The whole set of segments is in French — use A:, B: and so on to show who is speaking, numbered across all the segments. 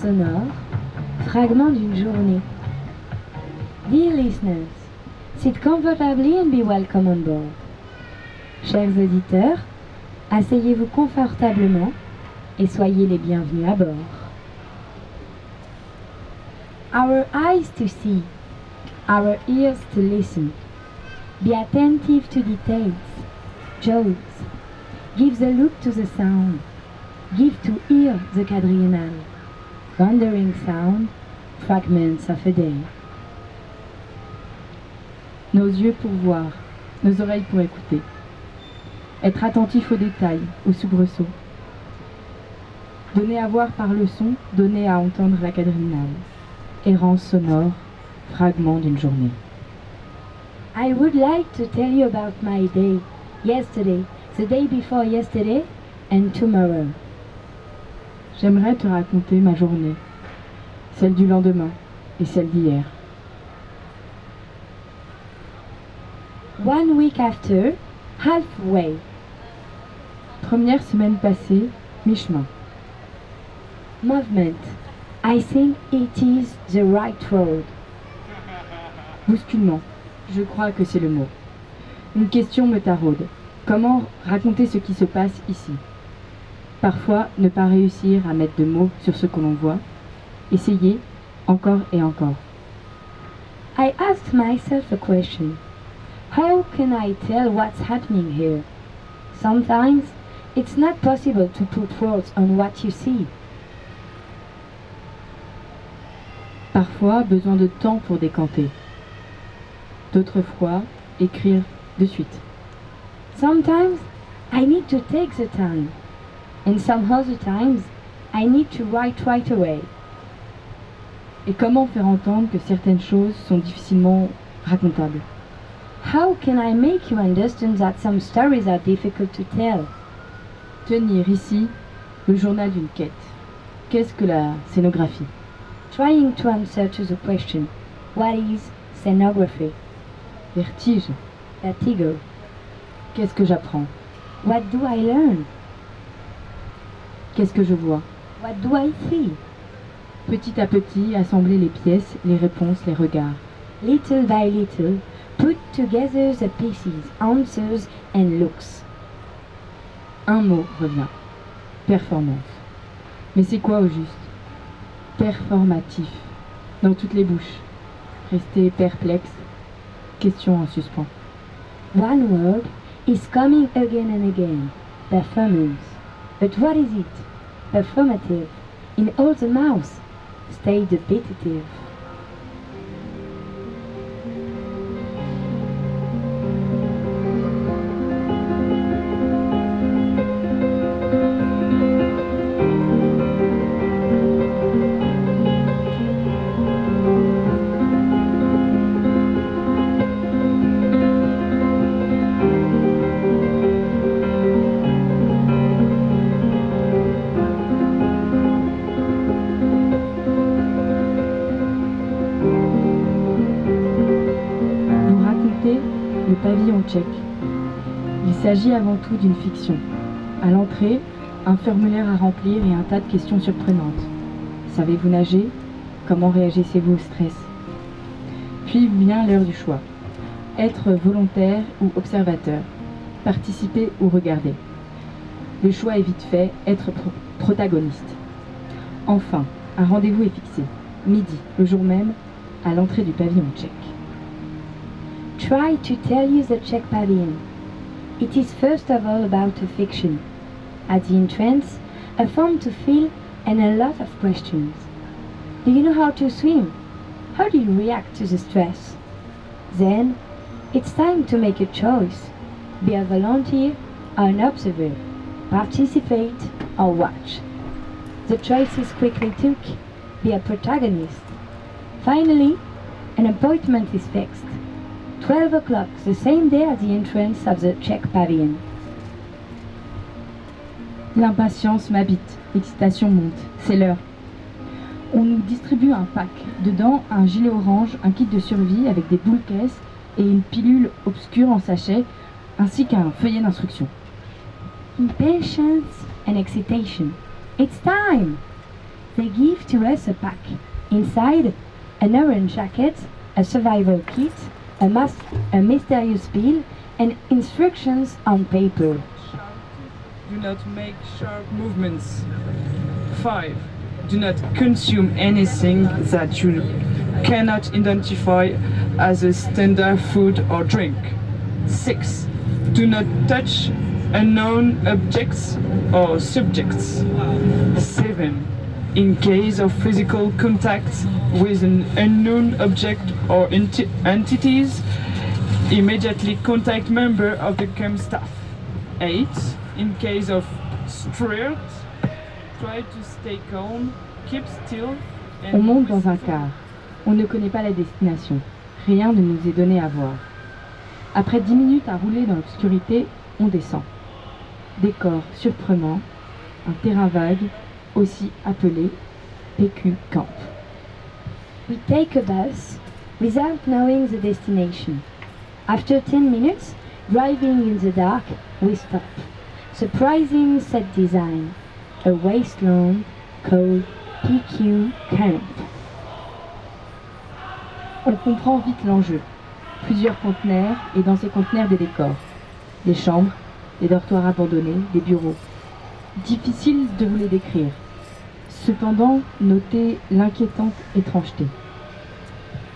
A: Sonore, fragment d'une journée. Dear listeners, sit comfortably and be welcome on board. Chers auditeurs, asseyez-vous confortablement et soyez les bienvenus à bord. Our eyes to see, our ears to listen. Be attentive to details, jokes. Give the look to the sound. Give to ear the quadriennal. Wandering sound, fragments of a day.
B: Nos yeux pour voir, nos oreilles pour écouter. Être attentif aux détails, aux soubresauts. Donner à voir par le son, donner à entendre la quadriennale. Errance sonore, fragment d'une journée.
A: I would like to tell you about my day, yesterday, the day before yesterday, and tomorrow.
B: J'aimerais te raconter ma journée, celle du lendemain et celle d'hier.
A: One week after, halfway.
B: Première semaine passée, mi-chemin.
A: Movement. I think it is the right road.
B: Bousculement. Je crois que c'est le mot. Une question me taraude. Comment raconter ce qui se passe ici? Parfois, ne pas réussir à mettre de mots sur ce que l'on voit. Essayer encore et encore.
A: I asked myself a question. How can I tell what's happening here? Sometimes it's not possible to put words on what you see.
B: Parfois, besoin de temps pour décanter. D'autres fois, écrire de suite.
A: Sometimes I need to take the time, and some other times I need to write right away.
B: Et comment faire entendre que certaines choses sont difficilement racontables?
A: How can I make you understand that some stories are difficult to tell?
B: Tenir ici le journal d'une quête. Qu'est-ce que la scénographie?
A: Trying to answer to the question, what is scenography?
B: Vertige.
A: Vertigo.
B: Qu'est-ce que j'apprends?
A: What do I learn?
B: Qu'est-ce que je vois?
A: What do I see?
B: Petit à petit, assembler les pièces, les réponses, les regards.
A: Little by little, put together the pieces, answers and looks.
B: Un mot revient. Performance. Mais c'est quoi au juste? Performatif. Dans toutes les bouches. Rester perplexe. Question en suspens.
A: One word is coming again and again. Performance. But what is it? Affirmative. In all the mouth. Stay repetitive.
B: S'agit avant tout d'une fiction. À l'entrée, un formulaire à remplir et un tas de questions surprenantes. Savez-vous nager? Comment réagissez-vous au stress? Puis vient l'heure du choix. Être volontaire ou observateur. Participer ou regarder. Le choix est vite fait, être pro- protagoniste. Enfin, un rendez-vous est fixé. Midi, le jour même, à l'entrée du pavillon tchèque.
A: Try to tell you the Czech pavilion. It is first of all about a fiction. At the entrance, a form to fill and a lot of questions. Do you know how to swim? How do you react to the stress? Then, it's time to make a choice. Be a volunteer or an observer. Participate or watch. The choice is quickly took. Be a protagonist. Finally, an appointment is fixed. 12 o'clock, the same day at the entrance of the Czech pavilion.
B: L'impatience m'habite, l'excitation monte, c'est l'heure. On nous distribue un pack. Dedans, un gilet orange, un kit de survie avec des boules caisses et une pilule obscure en sachet, ainsi qu'un feuillet d'instruction.
A: Impatience and excitation. It's time! They give to us a pack. Inside, an orange jacket, a survival kit, a, mas- a mysterious pill, and instructions on paper.
C: Do not make sharp movements. 5. Do not consume anything that you cannot identify as a standard food or drink. 6. Do not touch unknown objects or subjects. 7. In case of physical contact with an unknown object or enti- entities, immediately contact member of the camp staff. 8. In case of strirt, try to stay calm, keep still, and
B: On monte dans un car. On ne connaît pas la destination. Rien ne nous est donné à voir. Après dix minutes à rouler dans l'obscurité, on descend. Décor surprenant, un terrain vague, aussi appelé PQ Camp.
A: We take a bus without knowing the destination. After 10 minutes, driving in the dark, we stop. Surprising set design. A wasteland called PQ Camp.
B: On comprend vite l'enjeu. Plusieurs conteneurs et dans ces conteneurs des décors. Des chambres, des dortoirs abandonnés, des bureaux. Difficile de vous les décrire. Cependant, notez l'inquiétante étrangeté.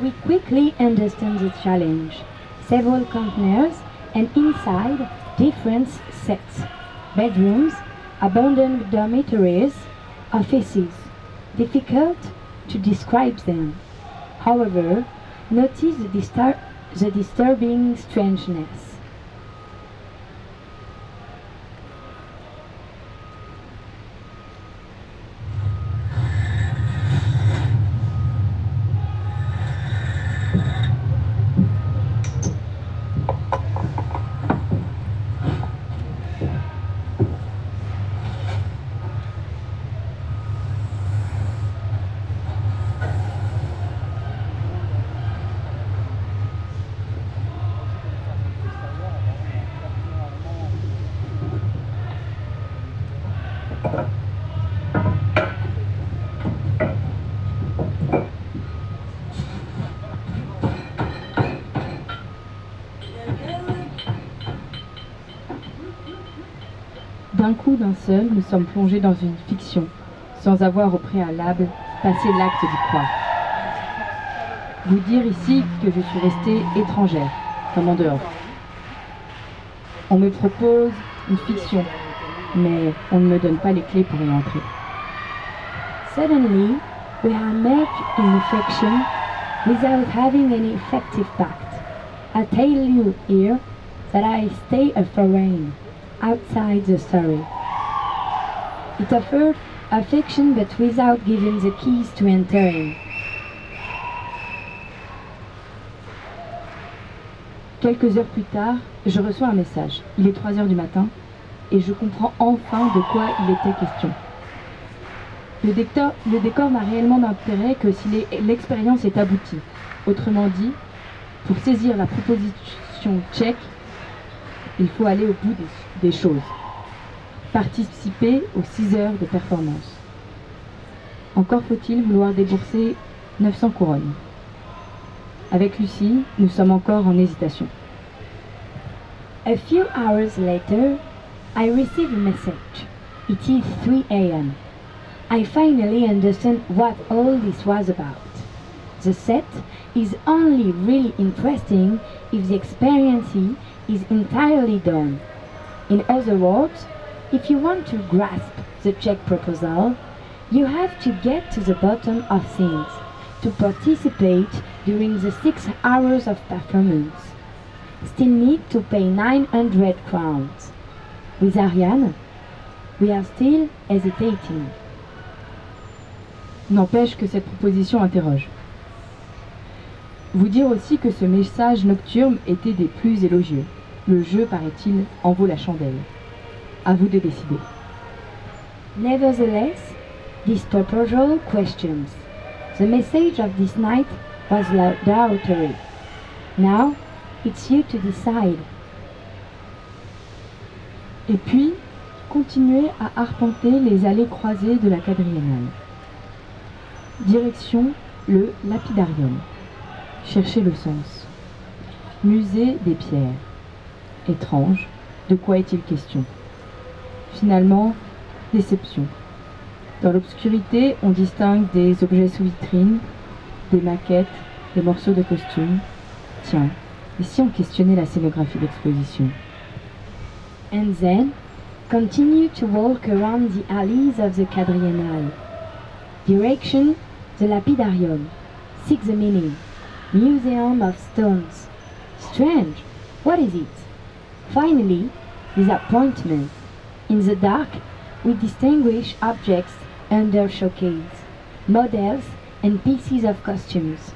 A: We quickly understand the challenge. Several containers and inside different sets. Bedrooms, abandoned dormitories, offices. Difficult to describe them. However, notice the, distur- the disturbing strangeness.
B: D'un coup, d'un seul, nous sommes plongés dans une fiction, sans avoir au préalable passé l'acte d'y croire. Vous dire ici que je suis restée étrangère, comme en dehors. On me propose une fiction, mais on ne me donne pas les clés pour y entrer.
A: Suddenly, fiction. I tell you here that I stay a foreign, outside the story. It offered a fiction but without giving the keys to entering.
B: Quelques heures plus tard, je reçois un message. Il est 3 heures du matin et je comprends enfin de quoi il était question. Le décor, n'a réellement d'intérêt que si l'expérience est aboutie. Autrement dit, pour saisir la proposition tchèque, il faut aller au bout des, des choses. Participer aux 6 heures de performance. Encore faut-il vouloir débourser 900 couronnes. Avec Lucie, nous sommes encore en hésitation.
A: A few hours later, I receive a message. It is 3 a.m. I finally understand what all this was about. The set is only really interesting if the experience is entirely done. In other words, if you want to grasp the Czech proposal, you have to get to the bottom of things, to participate during the six hours of performance still need to pay 900 crowns. With Ariane, we are still hesitating.
B: N'empêche que cette proposition interroge. Vous dire aussi que ce message nocturne était des plus élogieux. Le jeu, paraît-il, en vaut la chandelle. À vous de décider.
A: Nevertheless, this proposal questions. The message of this night was laudatory. Now, it's you to decide.
B: Et puis, continuez à arpenter les allées croisées de la quadriennale. Direction le lapidarium. Cherchez le sens. Musée des pierres. Étrange, de quoi est-il question? Finalement, déception. Dans l'obscurité, on distingue des objets sous vitrine, des maquettes, des morceaux de costumes. Tiens, et si on questionnait la scénographie d'exposition?
A: And then, continue to walk around the alleys of the quadriennale. Direction, the lapidarium. Seek the meaning. Museum of stones. Strange. What is it? Finally, disappointment. In the dark, we distinguish objects under showcase, models and pieces of costumes.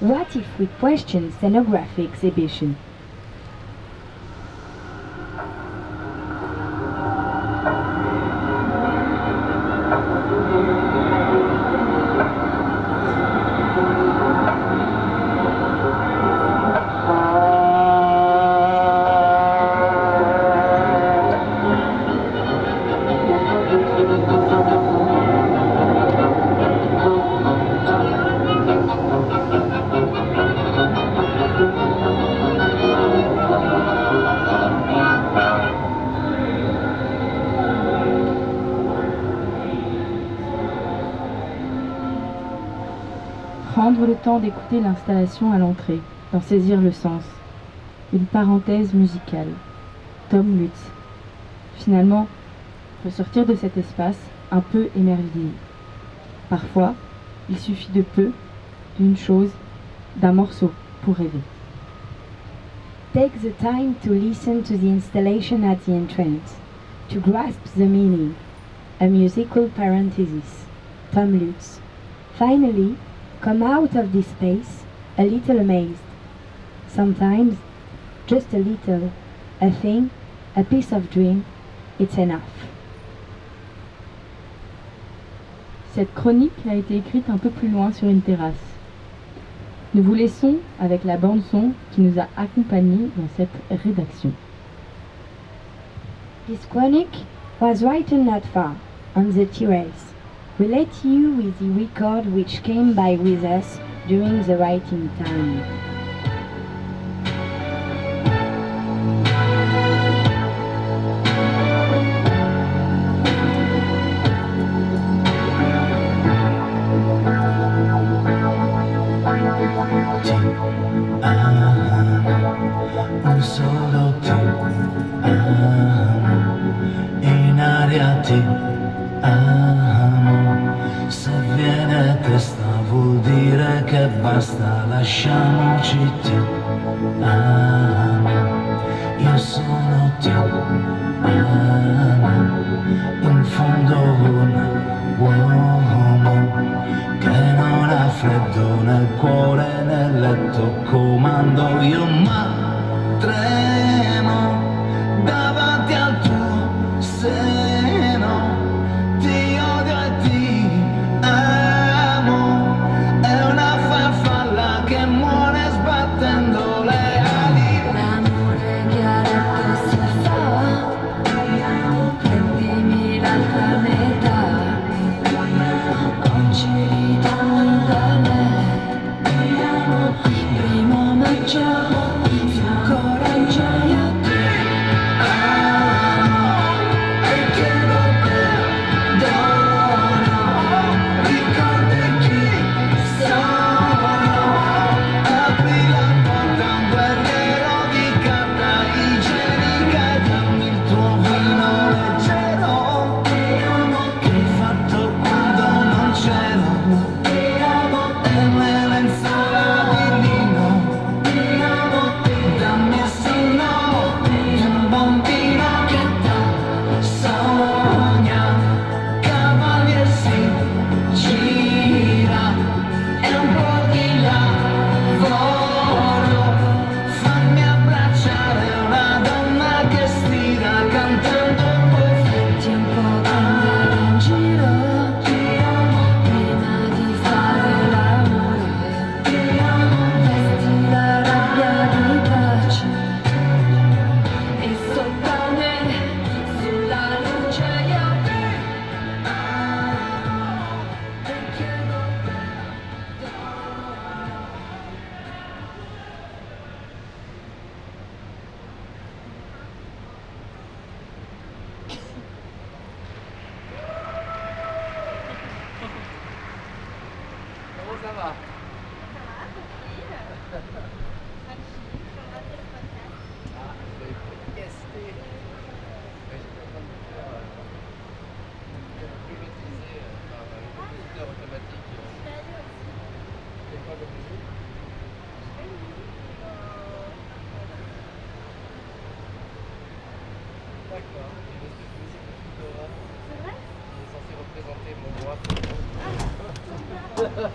A: What if we question scenography exhibition?
B: Prendre le temps d'écouter l'installation à l'entrée, d'en saisir le sens. Une parenthèse musicale. Tom Lutz. Finalement, ressortir de cet espace un peu émerveillé. Parfois, il suffit de peu, d'une chose, d'un morceau pour rêver.
A: Take the time to listen to the installation at the entrance, to grasp the meaning. A musical parenthesis. Tom Lutz. Finally, come out of this space a little amazed. Sometimes, just a little, a thing, a piece of dream, it's enough.
B: Cette chronique a été écrite un peu plus loin sur une terrasse. Nous vous laissons avec la bande son qui nous a accompagnés dans cette rédaction.
A: This chronic was written not far, on the terrace. We let you with the record which came by with us during the writing time.
D: 上一句的爱。